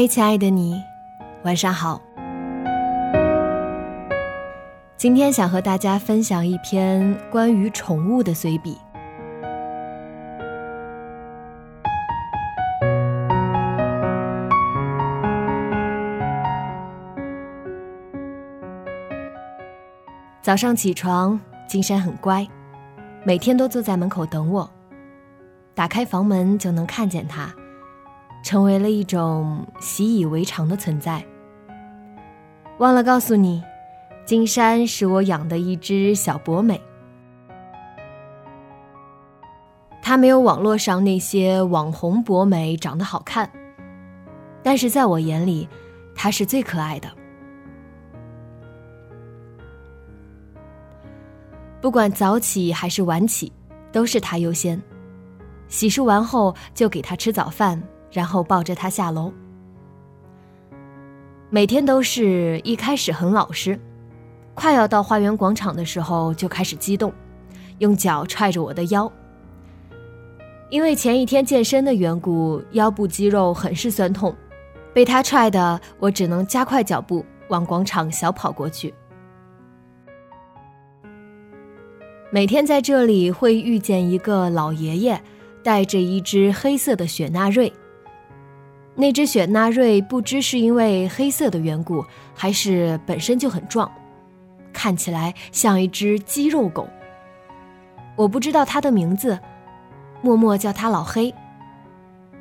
嗨，亲爱的你，晚上好。今天想和大家分享一篇关于宠物的随笔。早上起床，金山很乖，每天都坐在门口等我。打开房门就能看见它。成为了一种习以为常的存在。忘了告诉你，金山是我养的一只小博美。它没有网络上那些网红博美长得好看，但是在我眼里，它是最可爱的。不管早起还是晚起，都是它优先。洗漱完后就给它吃早饭。然后抱着他下楼，每天都是一开始很老实，快要到花园广场的时候就开始激动，用脚踹着我的腰。因为前一天健身的缘故，腰部肌肉很是酸痛，被他踹的我只能加快脚步往广场小跑过去。每天在这里会遇见一个老爷爷，带着一只黑色的雪纳瑞。那只雪纳瑞不知是因为黑色的缘故，还是本身就很壮，看起来像一只肌肉狗。我不知道它的名字，默默叫它老黑。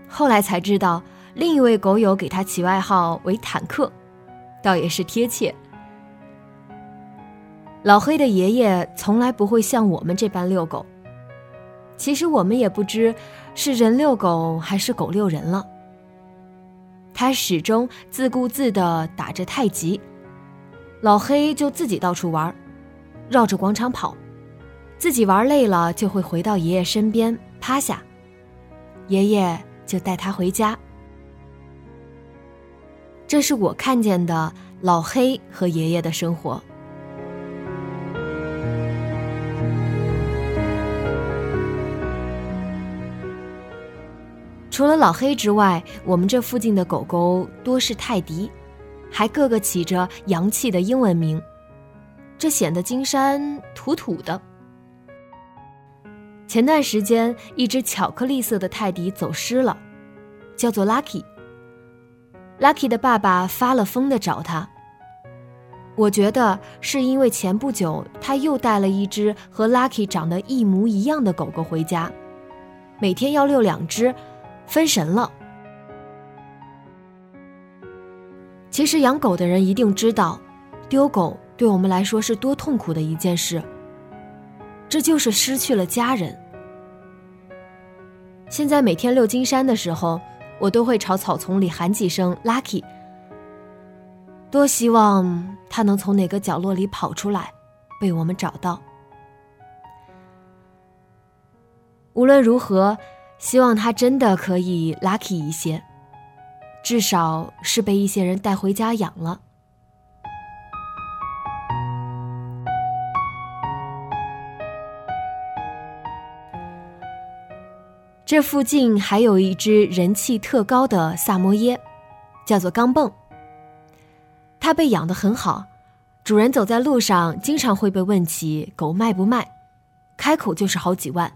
后来才知道，另一位狗友给它起外号为坦克，倒也是贴切。老黑的爷爷从来不会像我们这般遛狗，其实我们也不知是人遛狗还是狗遛人了。他始终自顾自地打着太极，老黑就自己到处玩，绕着广场跑，自己玩累了就会回到爷爷身边趴下，爷爷就带他回家。这是我看见的老黑和爷爷的生活。除了老黑之外，我们这附近的狗狗多是泰迪，还个个起着洋气的英文名，这显得金山土土的。前段时间，一只巧克力色的泰迪走失了，叫做 Lucky。Lucky 的爸爸发了疯的找他。我觉得是因为前不久他又带了一只和 Lucky 长得一模一样的狗狗回家，每天要遛两只。分神了。其实养狗的人一定知道，丢狗对我们来说是多痛苦的一件事。这就是失去了家人。现在每天遛金山的时候，我都会朝草丛里喊几声 “lucky”，多希望它能从哪个角落里跑出来，被我们找到。无论如何。希望他真的可以 lucky 一些，至少是被一些人带回家养了。这附近还有一只人气特高的萨摩耶，叫做钢蹦。它被养得很好，主人走在路上经常会被问起狗卖不卖，开口就是好几万。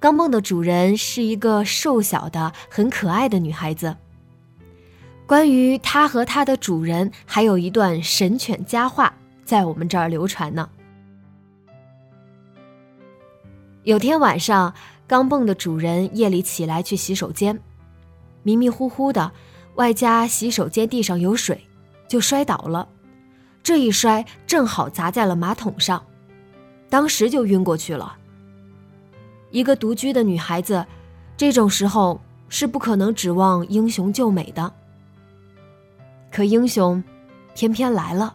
钢蹦的主人是一个瘦小的、很可爱的女孩子。关于它和它的主人，还有一段神犬佳话在我们这儿流传呢。有天晚上，钢蹦的主人夜里起来去洗手间，迷迷糊糊的，外加洗手间地上有水，就摔倒了。这一摔正好砸在了马桶上，当时就晕过去了。一个独居的女孩子，这种时候是不可能指望英雄救美的。可英雄偏偏来了。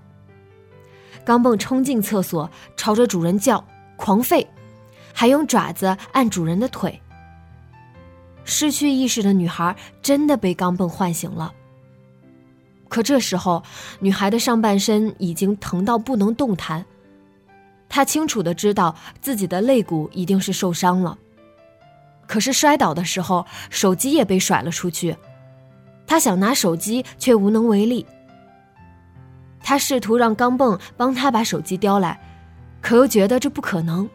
钢蹦冲进厕所，朝着主人叫，狂吠，还用爪子按主人的腿。失去意识的女孩真的被钢蹦唤醒了。可这时候，女孩的上半身已经疼到不能动弹。他清楚的知道自己的肋骨一定是受伤了。可是摔倒的时候，手机也被甩了出去。他想拿手机，却无能为力。他试图让钢蹦帮他把手机叼来，可又觉得这不可能。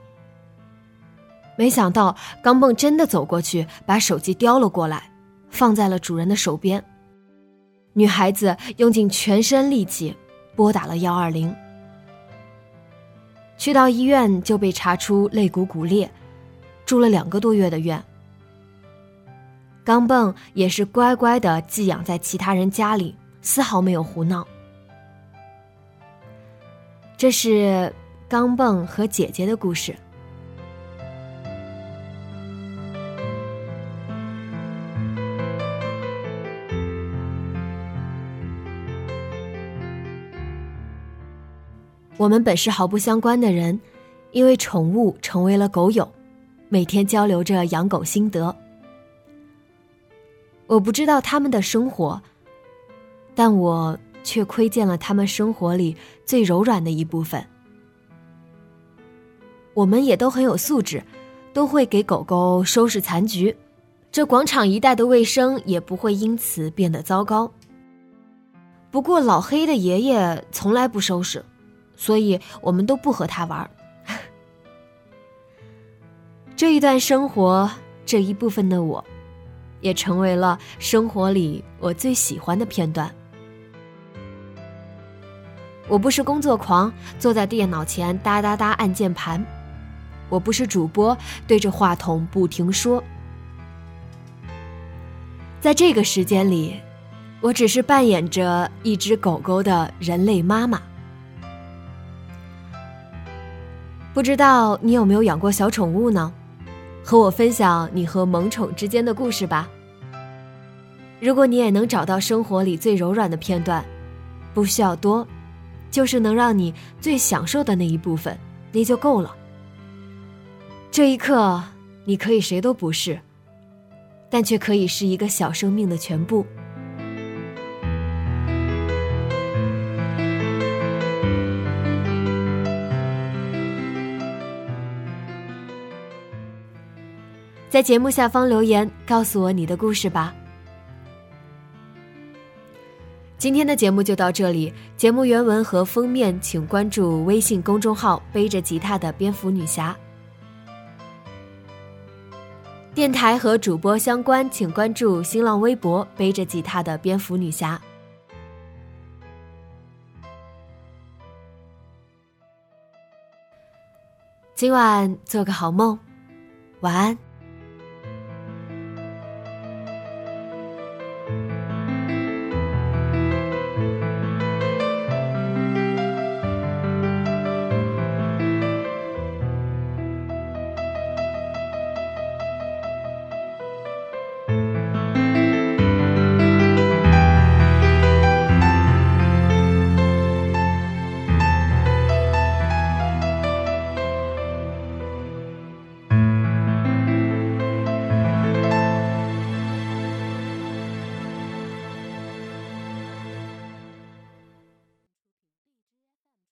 没想到，钢蹦真的走过去，把手机叼了过来，放在了主人的手边。女孩子用尽全身力气拨打了幺二零，去到医院就被查出肋骨骨裂，住了两个多月的院。钢蹦也是乖乖的寄养在其他人家里，丝毫没有胡闹。这是钢蹦和姐姐的故事。我们本是毫不相关的人，因为宠物成为了狗友，每天交流着养狗心得。我不知道他们的生活，但我却窥见了他们生活里最柔软的一部分。我们也都很有素质，都会给狗狗收拾残局，这广场一带的卫生也不会因此变得糟糕。不过老黑的爷爷从来不收拾。所以我们都不和他玩。这一段生活，这一部分的我，也成为了生活里我最喜欢的片段。我不是工作狂，坐在电脑前哒哒哒按键盘；我不是主播，对着话筒不停说。在这个时间里，我只是扮演着一只狗狗的人类妈妈。不知道你有没有养过小宠物呢？和我分享你和萌宠之间的故事吧。如果你也能找到生活里最柔软的片段，不需要多，就是能让你最享受的那一部分，那就够了。这一刻，你可以谁都不是，但却可以是一个小生命的全部。在节目下方留言，告诉我你的故事吧。今天的节目就到这里，节目原文和封面请关注微信公众号“背着吉他的蝙蝠女侠”。电台和主播相关，请关注新浪微博“背着吉他的蝙蝠女侠”。今晚做个好梦，晚安。Thank you.